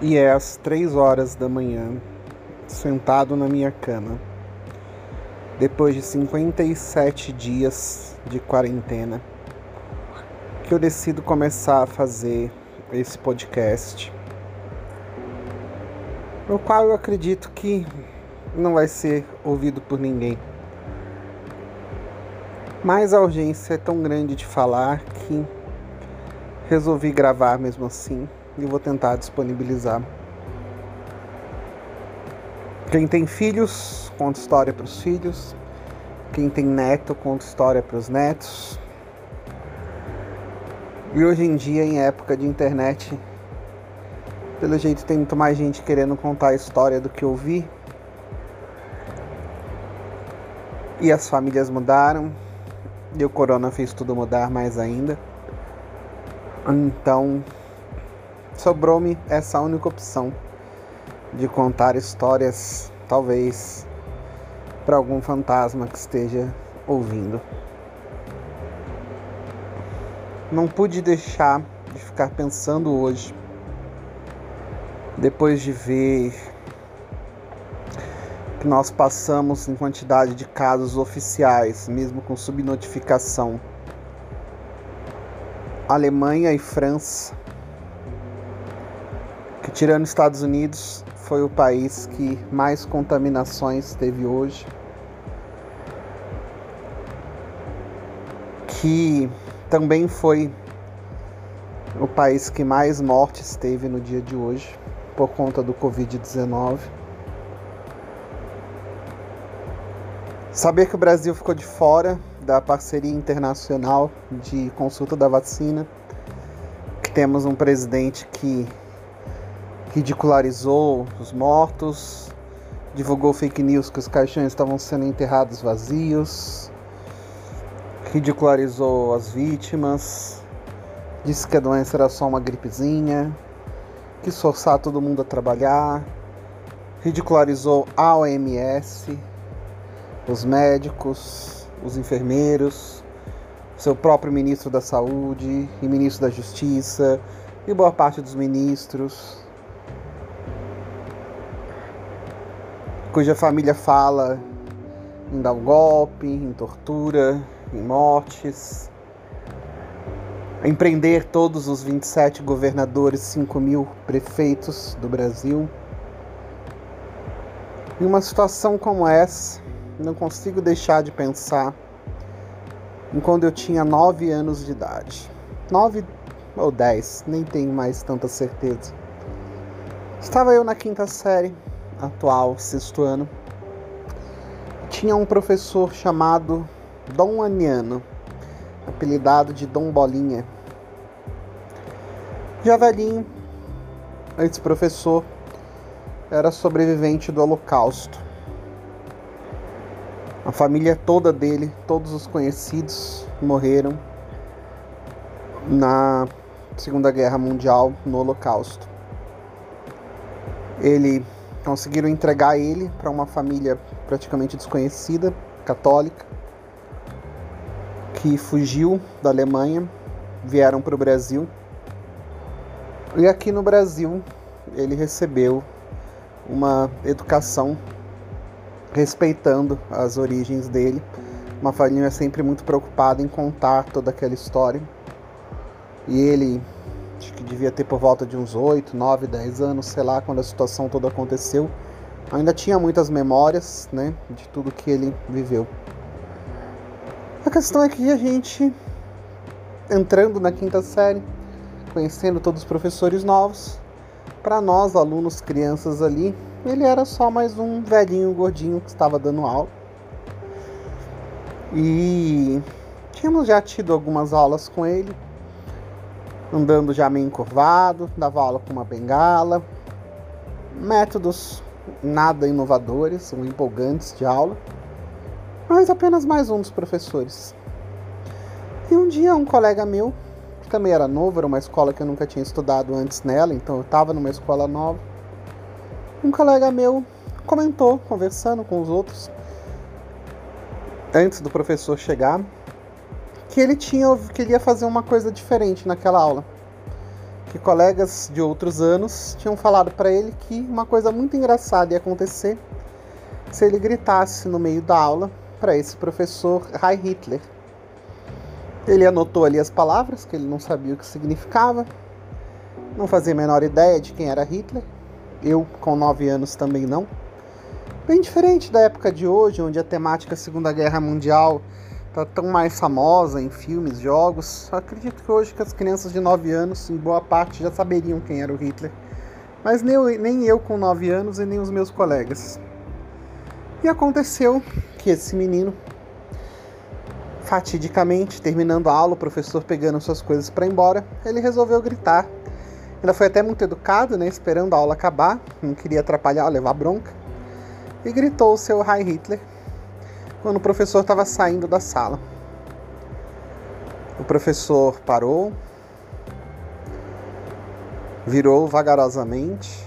E é às três horas da manhã, sentado na minha cama, depois de 57 dias de quarentena, que eu decido começar a fazer esse podcast, o qual eu acredito que não vai ser ouvido por ninguém. Mas a urgência é tão grande de falar que resolvi gravar mesmo assim e vou tentar disponibilizar. Quem tem filhos, conta história para os filhos. Quem tem neto, conta história para os netos. E hoje em dia, em época de internet, pelo jeito tem muito mais gente querendo contar a história do que ouvir. E as famílias mudaram. E o corona fez tudo mudar mais ainda. Então, sobrou-me essa única opção de contar histórias, talvez para algum fantasma que esteja ouvindo. Não pude deixar de ficar pensando hoje, depois de ver que nós passamos em quantidade de casos oficiais, mesmo com subnotificação. Alemanha e França tirando Estados Unidos foi o país que mais contaminações teve hoje. Que também foi o país que mais mortes teve no dia de hoje por conta do Covid-19. Saber que o Brasil ficou de fora da parceria internacional de consulta da vacina, que temos um presidente que ridicularizou os mortos, divulgou fake news que os caixões estavam sendo enterrados vazios, ridicularizou as vítimas, disse que a doença era só uma gripezinha, quis forçar todo mundo a trabalhar, ridicularizou a OMS, os médicos, os enfermeiros, seu próprio ministro da Saúde e ministro da Justiça e boa parte dos ministros. Cuja família fala em dar um golpe, em tortura, em mortes, em prender todos os 27 governadores, 5 mil prefeitos do Brasil. Em uma situação como essa, não consigo deixar de pensar em quando eu tinha 9 anos de idade. 9 ou 10, nem tenho mais tanta certeza. Estava eu na quinta série, atual, sexto ano, tinha um professor chamado Dom Aniano, apelidado de Dom Bolinha. Já velhinho, esse professor era sobrevivente do Holocausto. A família toda dele, todos os conhecidos, morreram na Segunda Guerra Mundial, no Holocausto. Ele conseguiram entregar ele para uma família praticamente desconhecida, católica, que fugiu da Alemanha, vieram para o Brasil. E aqui no Brasil ele recebeu uma educação respeitando as origens dele. Uma família sempre muito preocupada em contar toda aquela história. E ele que devia ter por volta de uns 8, 9, 10 anos, sei lá, quando a situação toda aconteceu. Ainda tinha muitas memórias, né, de tudo que ele viveu. A questão é que a gente, entrando na quinta série, conhecendo todos os professores novos, para nós, alunos, crianças ali, ele era só mais um velhinho gordinho que estava dando aula. E tínhamos já tido algumas aulas com ele, andando já meio encurvado, dava aula com uma bengala. Métodos nada inovadores ou empolgantes de aula, mas apenas mais um dos professores. E um dia um colega meu, que também era novo, era uma escola que eu nunca tinha estudado antes nela, então eu estava numa escola nova. Um colega meu comentou, conversando com os outros, antes do professor chegar, que ele tinha que ele ia fazer uma coisa diferente naquela aula. que colegas de outros anos tinham falado para ele que uma coisa muito engraçada ia acontecer se ele gritasse no meio da aula para esse professor Heil Hitler. Ele anotou ali as palavras que ele não sabia o que significava, não fazia a menor ideia de quem era Hitler. Eu, com nove anos, também não. Bem diferente da época de hoje, onde a temática Segunda Guerra Mundial está tão mais famosa em filmes, jogos. Acredito que hoje que as crianças de 9 anos, em boa parte, já saberiam quem era o Hitler. Mas nem eu, nem eu com 9 anos e nem os meus colegas. E aconteceu que esse menino, fatidicamente, terminando a aula, o professor pegando suas coisas para ir embora, ele resolveu gritar. Ainda foi até muito educado, né, esperando a aula acabar, não queria atrapalhar, levar bronca, e gritou o seu Heil Hitler quando o professor estava saindo da sala. O professor parou, virou vagarosamente,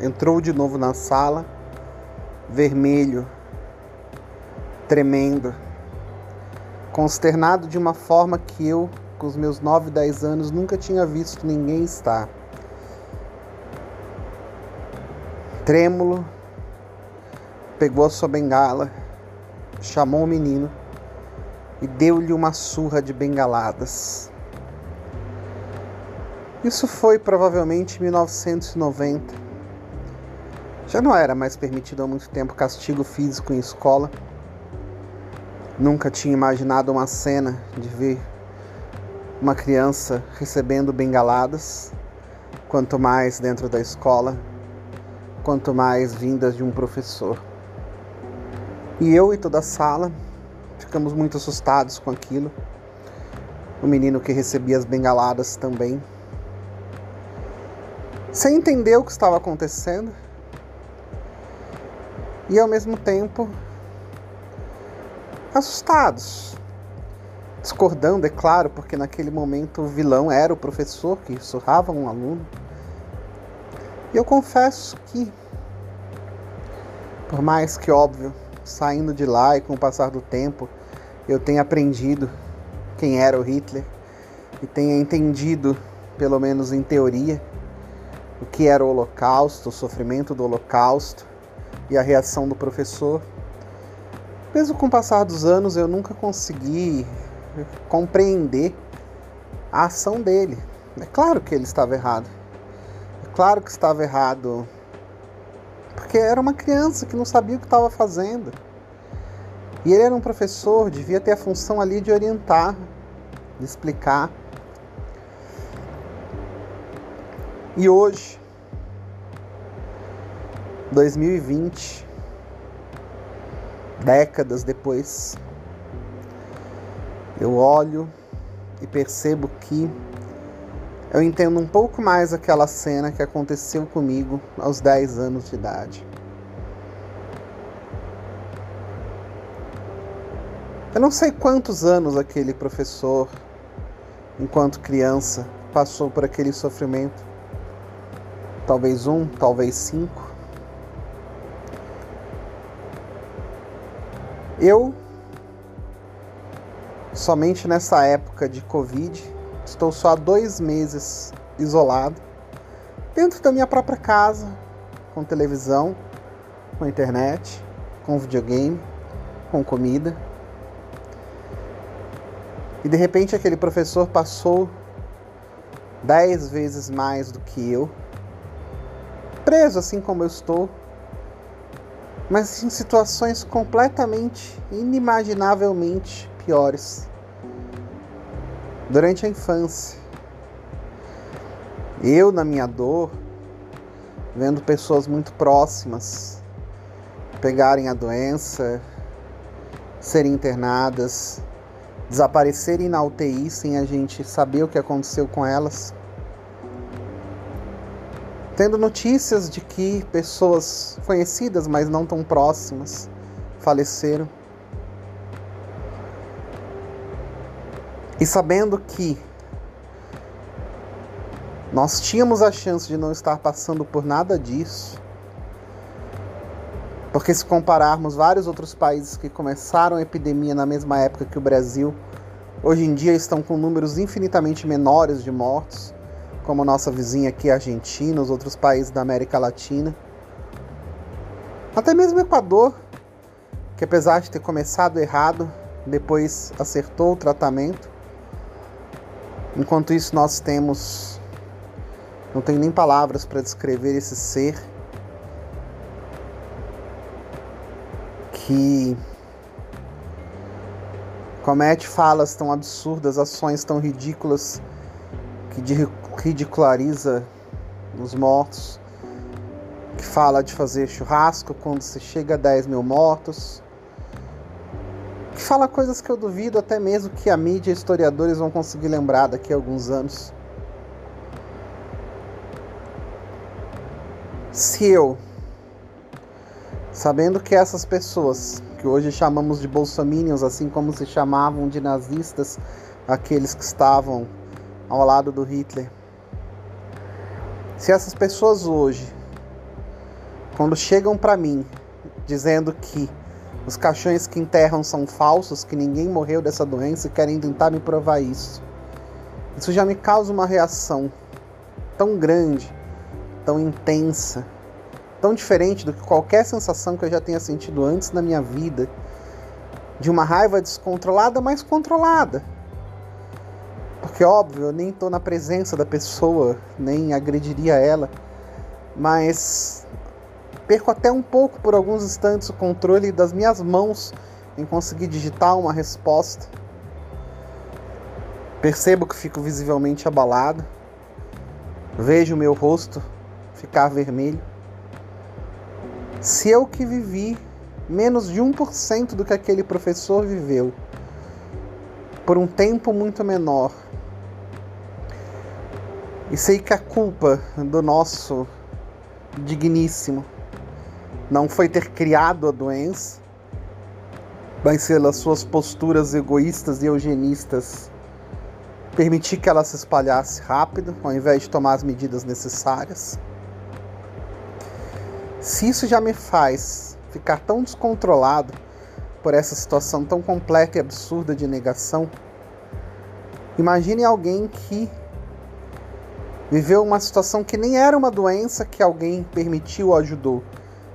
entrou de novo na sala, vermelho, tremendo, consternado de uma forma que eu, com os meus 9, 10 anos, nunca tinha visto ninguém estar. Trêmulo, pegou a sua bengala chamou o menino e deu-lhe uma surra de bengaladas. Isso foi provavelmente em 1990. Já não era mais permitido há muito tempo castigo físico em escola. Nunca tinha imaginado uma cena de ver uma criança recebendo bengaladas, quanto mais dentro da escola, quanto mais vindas de um professor. E eu e toda a sala ficamos muito assustados com aquilo. O menino que recebia as bengaladas também. Sem entender o que estava acontecendo. E ao mesmo tempo assustados. Discordando, é claro, porque naquele momento o vilão era o professor que surrava um aluno. E eu confesso que, por mais que óbvio, saindo de lá e com o passar do tempo eu tenha aprendido quem era o Hitler e tenha entendido, pelo menos em teoria, o que era o Holocausto, o sofrimento do Holocausto e a reação do professor. Mesmo com o passar dos anos, eu nunca consegui compreender a ação dele. É claro que ele estava errado. É claro que estava errado porque era uma criança que não sabia o que estava fazendo. E ele era um professor, devia ter a função ali de orientar, de explicar. E hoje, 2020, décadas depois, eu olho e percebo que eu entendo um pouco mais aquela cena que aconteceu comigo aos 10 anos de idade. Eu não sei quantos anos aquele professor, enquanto criança, passou por aquele sofrimento. Talvez um, talvez cinco. Eu, somente nessa época de Covid, Estou só há dois meses isolado, dentro da minha própria casa, com televisão, com internet, com videogame, com comida. E de repente aquele professor passou dez vezes mais do que eu, preso assim como eu estou, mas em situações completamente, inimaginavelmente piores durante a infância. Eu, na minha dor, vendo pessoas muito próximas pegarem a doença, serem internadas, desaparecerem na UTI sem a gente saber o que aconteceu com elas. Tendo notícias de que pessoas conhecidas, mas não tão próximas, faleceram. E sabendo que nós tínhamos a chance de não estar passando por nada disso, porque se compararmos vários outros países que começaram a epidemia na mesma época que o Brasil, hoje em dia estão com números infinitamente menores de mortos, como nossa vizinha aqui, Argentina, os outros países da América Latina. Até mesmo o Equador, que apesar de ter começado errado, depois acertou o tratamento. Enquanto isso, nós temos. Não tenho nem palavras para descrever esse ser que comete falas tão absurdas, ações tão ridículas que ridiculariza os mortos, que fala de fazer churrasco quando se chega a 10 mil mortos, fala coisas que eu duvido até mesmo que a mídia e historiadores vão conseguir lembrar daqui a alguns anos. Se eu, sabendo que essas pessoas, que hoje chamamos de bolsominions, assim como se chamavam de nazistas, aqueles que estavam ao lado do Hitler, se essas pessoas hoje, quando chegam para mim dizendo que os caixões que enterram são falsos, que ninguém morreu dessa doença e querem tentar me provar isso. Isso já me causa uma reação tão grande, tão intensa, tão diferente do que qualquer sensação que eu já tenha sentido antes na minha vida, de uma raiva descontrolada, mas controlada. Porque, óbvio, eu nem estou na presença da pessoa, nem agrediria ela, mas Perco até um pouco por alguns instantes o controle das minhas mãos em conseguir digitar uma resposta. Percebo que fico visivelmente abalado. Vejo o meu rosto ficar vermelho. Se eu que vivi menos de 1% do que aquele professor viveu, por um tempo muito menor, e sei que a culpa do nosso digníssimo não foi ter criado a doença, mas pelas suas posturas egoístas e eugenistas, permitir que ela se espalhasse rápido, ao invés de tomar as medidas necessárias. Se isso já me faz ficar tão descontrolado por essa situação tão completa e absurda de negação, imagine alguém que viveu uma situação que nem era uma doença que alguém permitiu ou ajudou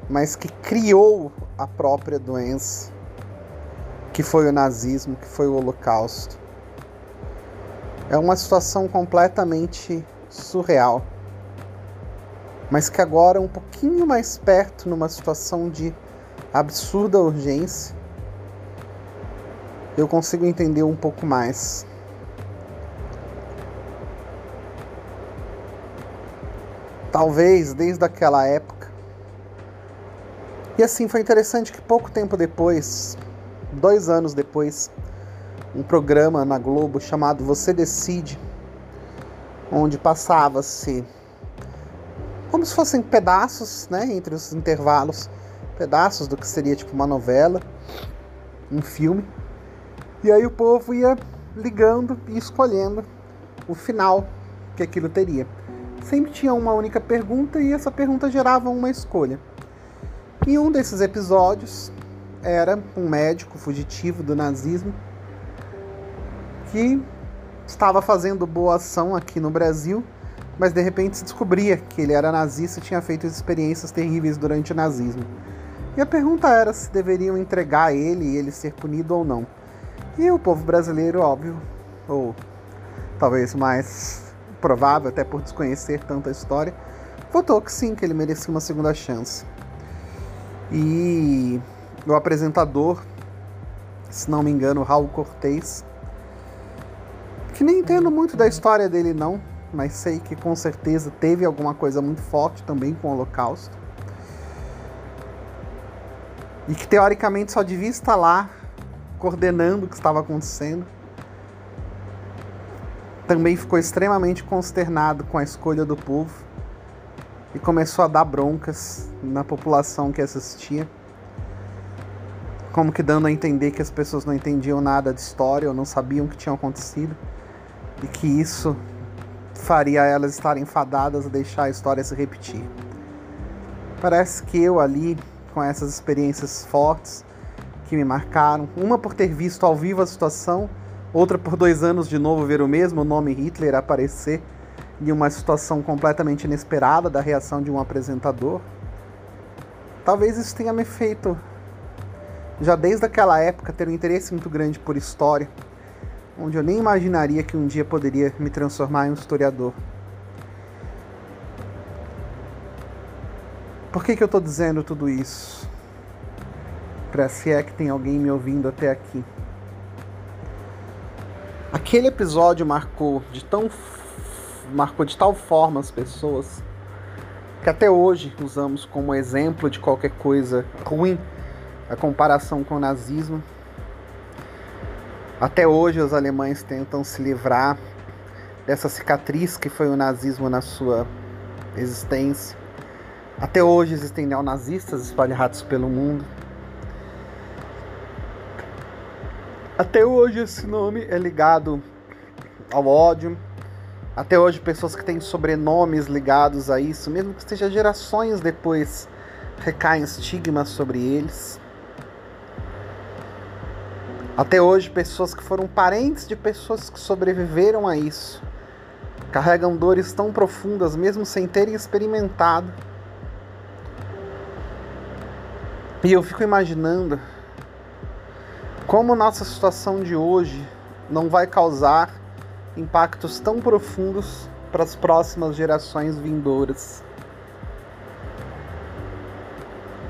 mas que criou a própria doença, que foi o nazismo, que foi o Holocausto. É uma situação completamente surreal, mas que agora, um pouquinho mais perto, numa situação de absurda urgência, eu consigo entender um pouco mais. Talvez desde aquela época e assim foi interessante que pouco tempo depois, dois anos depois, um programa na Globo chamado Você Decide, onde passava-se como se fossem pedaços, né, entre os intervalos, pedaços do que seria tipo uma novela, um filme. E aí o povo ia ligando e escolhendo o final que aquilo teria. Sempre tinha uma única pergunta e essa pergunta gerava uma escolha. E um desses episódios era um médico fugitivo do nazismo que estava fazendo boa ação aqui no Brasil, mas de repente se descobria que ele era nazista e tinha feito experiências terríveis durante o nazismo. E a pergunta era se deveriam entregar ele e ele ser punido ou não. E o povo brasileiro, óbvio, ou talvez mais provável, até por desconhecer tanta história, votou que sim, que ele merecia uma segunda chance. E o apresentador, se não me engano, Raul Cortez, que nem entendo muito da história dele não, mas sei que com certeza teve alguma coisa muito forte também com o Holocausto. E que teoricamente só devia estar lá coordenando o que estava acontecendo. Também ficou extremamente consternado com a escolha do povo e começou a dar broncas na população que assistia. Como que dando a entender que as pessoas não entendiam nada de história ou não sabiam o que tinha acontecido e que isso faria elas estarem fadadas a deixar a história se repetir. Parece que eu ali, com essas experiências fortes que me marcaram, uma por ter visto ao vivo a situação, outra por dois anos de novo ver o mesmo nome Hitler aparecer em uma situação completamente inesperada da reação de um apresentador. Talvez isso tenha me feito, já desde aquela época, ter um interesse muito grande por história, onde eu nem imaginaria que um dia poderia me transformar em um historiador. Por que, que eu estou dizendo tudo isso? Para se é que tem alguém me ouvindo até aqui. Aquele episódio marcou de tão marcou de tal forma as pessoas que até hoje usamos como exemplo de qualquer coisa ruim a comparação com o nazismo. Até hoje os alemães tentam se livrar dessa cicatriz que foi o nazismo na sua existência. Até hoje existem neonazistas espalhados pelo mundo. Até hoje esse nome é ligado ao ódio, até hoje, pessoas que têm sobrenomes ligados a isso, mesmo que esteja gerações depois, recaem estigmas sobre eles. Até hoje, pessoas que foram parentes de pessoas que sobreviveram a isso carregam dores tão profundas, mesmo sem terem experimentado. E eu fico imaginando como nossa situação de hoje não vai causar impactos tão profundos para as próximas gerações vindouras.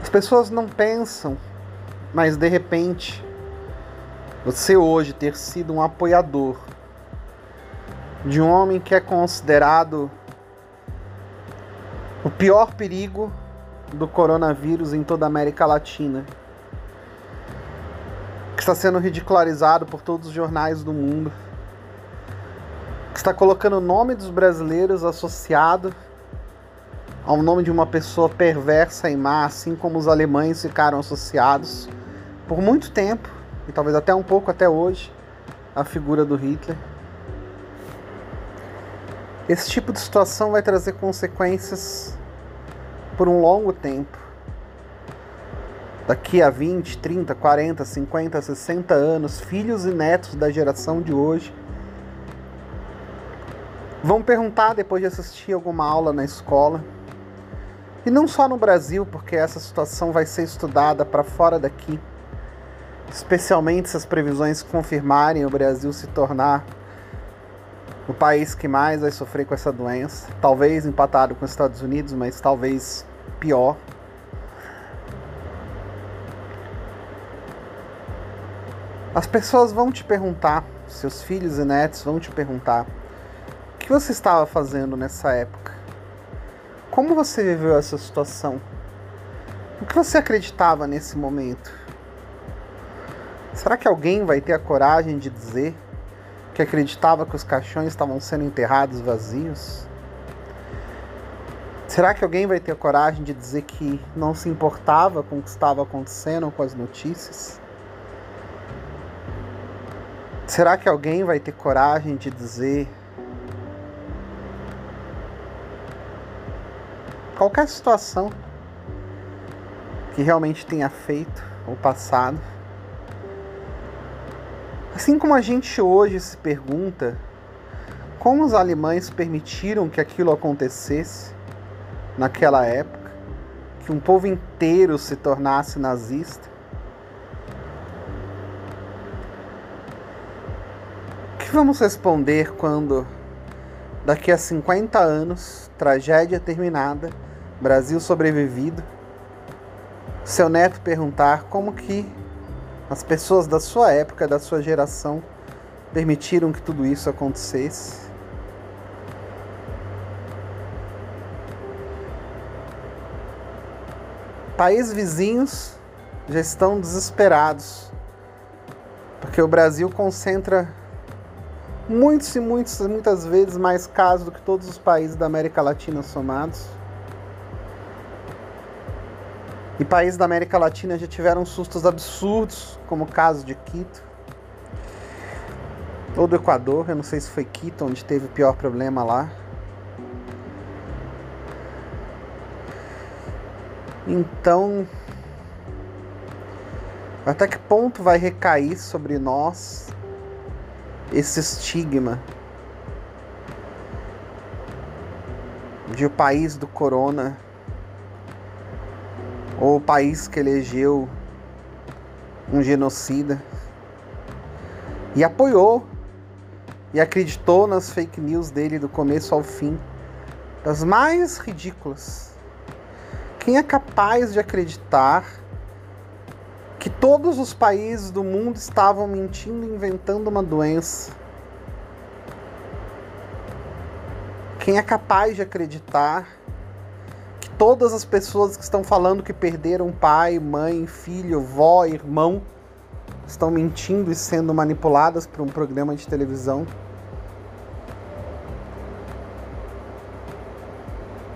As pessoas não pensam, mas de repente, você hoje ter sido um apoiador de um homem que é considerado o pior perigo do coronavírus em toda a América Latina, que está sendo ridicularizado por todos os jornais do mundo está colocando o nome dos brasileiros associado ao nome de uma pessoa perversa e má, assim como os alemães ficaram associados por muito tempo, e talvez até um pouco até hoje, à figura do Hitler. Esse tipo de situação vai trazer consequências por um longo tempo. Daqui a 20, 30, 40, 50, 60 anos, filhos e netos da geração de hoje Vão perguntar depois de assistir alguma aula na escola. E não só no Brasil, porque essa situação vai ser estudada para fora daqui. Especialmente se as previsões confirmarem o Brasil se tornar o país que mais vai sofrer com essa doença. Talvez empatado com os Estados Unidos, mas talvez pior. As pessoas vão te perguntar, seus filhos e netos vão te perguntar que você estava fazendo nessa época? Como você viveu essa situação? O que você acreditava nesse momento? Será que alguém vai ter a coragem de dizer que acreditava que os caixões estavam sendo enterrados vazios? Será que alguém vai ter a coragem de dizer que não se importava com o que estava acontecendo com as notícias? Será que alguém vai ter coragem de dizer qualquer situação que realmente tenha feito ou passado. Assim como a gente hoje se pergunta como os alemães permitiram que aquilo acontecesse naquela época, que um povo inteiro se tornasse nazista. O que vamos responder quando, daqui a 50 anos, tragédia terminada, Brasil sobrevivido, seu neto perguntar como que as pessoas da sua época, da sua geração, permitiram que tudo isso acontecesse. Países vizinhos já estão desesperados, porque o Brasil concentra muitos e muitos, muitas vezes mais casos do que todos os países da América Latina somados. E países da América Latina já tiveram sustos absurdos, como o caso de Quito. Ou do Equador, eu não sei se foi Quito onde teve o pior problema lá. Então, até que ponto vai recair sobre nós esse estigma de o país do corona o país que elegeu um genocida e apoiou e acreditou nas fake news dele do começo ao fim, das mais ridículas. Quem é capaz de acreditar que todos os países do mundo estavam mentindo inventando uma doença? Quem é capaz de acreditar todas as pessoas que estão falando que perderam pai, mãe, filho, vó, irmão, estão mentindo e sendo manipuladas por um programa de televisão?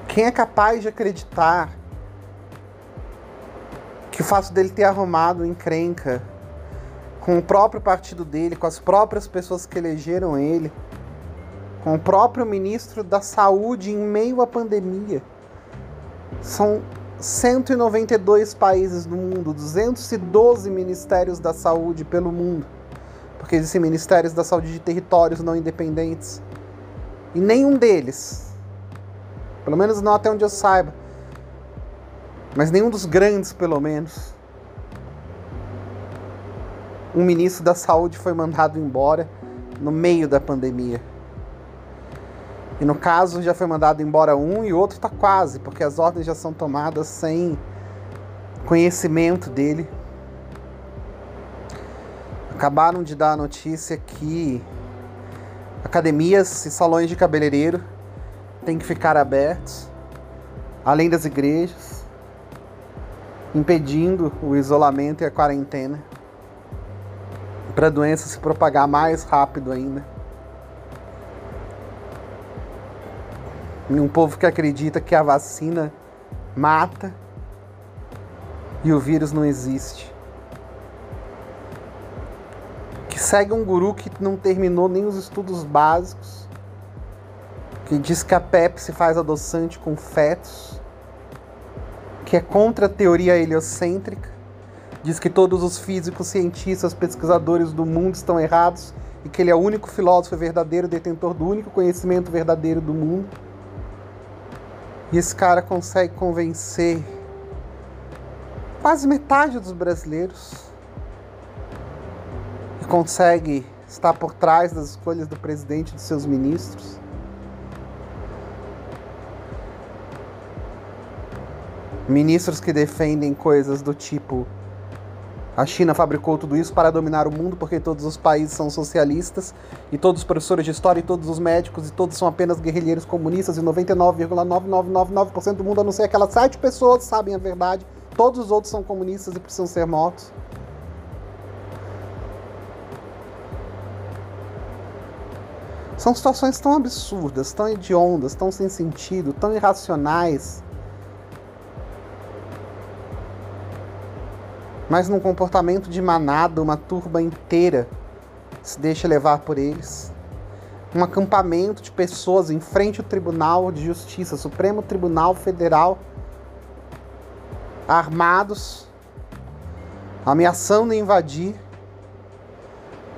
Quem é capaz de acreditar que o fato dele ter arrumado encrenca com o próprio partido dele, com as próprias pessoas que elegeram ele, com o próprio ministro da Saúde em meio à pandemia. São 192 países no mundo, 212 ministérios da saúde pelo mundo, porque existem ministérios da saúde de territórios não independentes. E nenhum deles, pelo menos não até onde eu saiba, mas nenhum dos grandes, pelo menos, um ministro da saúde foi mandado embora no meio da pandemia. E no caso já foi mandado embora um e o outro está quase, porque as ordens já são tomadas sem conhecimento dele. Acabaram de dar a notícia que academias e salões de cabeleireiro têm que ficar abertos, além das igrejas, impedindo o isolamento e a quarentena, para a doença se propagar mais rápido ainda. Um povo que acredita que a vacina mata e o vírus não existe. Que segue um guru que não terminou nem os estudos básicos, que diz que a Pepsi faz adoçante com fetos, que é contra a teoria heliocêntrica, diz que todos os físicos, cientistas, pesquisadores do mundo estão errados e que ele é o único filósofo verdadeiro, detentor do único conhecimento verdadeiro do mundo. E esse cara consegue convencer quase metade dos brasileiros. E consegue estar por trás das escolhas do presidente e dos seus ministros. Ministros que defendem coisas do tipo a China fabricou tudo isso para dominar o mundo porque todos os países são socialistas e todos os professores de história e todos os médicos e todos são apenas guerrilheiros comunistas e 99,9999% do mundo, a não ser aquelas sete pessoas, sabem a verdade. Todos os outros são comunistas e precisam ser mortos. São situações tão absurdas, tão hediondas, tão sem sentido, tão irracionais mas num comportamento de manada, uma turba inteira se deixa levar por eles. Um acampamento de pessoas em frente ao Tribunal de Justiça, Supremo Tribunal Federal, armados, ameaçando invadir.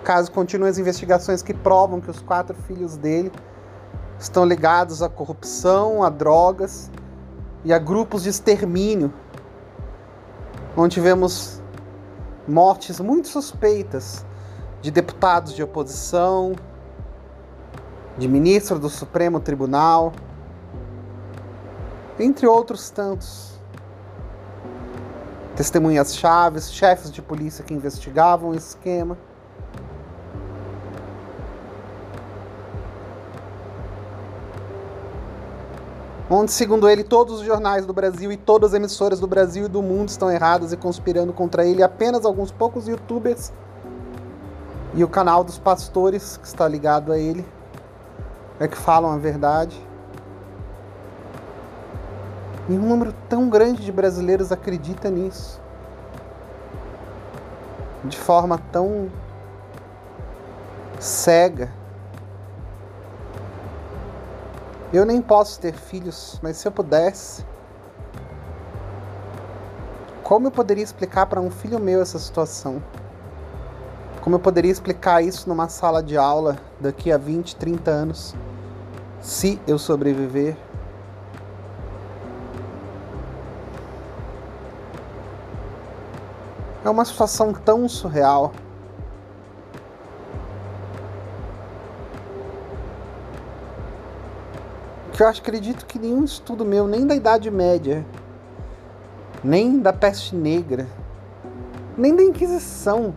Caso continuem as investigações que provam que os quatro filhos dele estão ligados à corrupção, a drogas e a grupos de extermínio onde tivemos mortes muito suspeitas de deputados de oposição, de ministro do Supremo Tribunal, entre outros tantos. Testemunhas chaves, chefes de polícia que investigavam o esquema. Onde, segundo ele, todos os jornais do Brasil e todas as emissoras do Brasil e do mundo estão erradas e conspirando contra ele, apenas alguns poucos youtubers e o canal dos pastores, que está ligado a ele, é que falam a verdade. E um número tão grande de brasileiros acredita nisso. De forma tão cega. Eu nem posso ter filhos, mas se eu pudesse, como eu poderia explicar para um filho meu essa situação? Como eu poderia explicar isso numa sala de aula daqui a 20, 30 anos, se eu sobreviver? É uma situação tão surreal. Que eu acredito que nenhum estudo meu, nem da Idade Média, nem da peste negra, nem da Inquisição,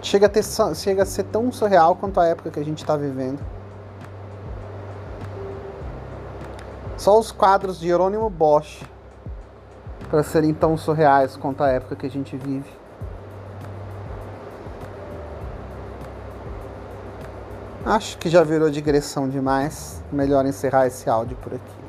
chega a, ter, chega a ser tão surreal quanto a época que a gente está vivendo. Só os quadros de Jerônimo Bosch para serem tão surreais quanto a época que a gente vive. Acho que já virou digressão demais. Melhor encerrar esse áudio por aqui.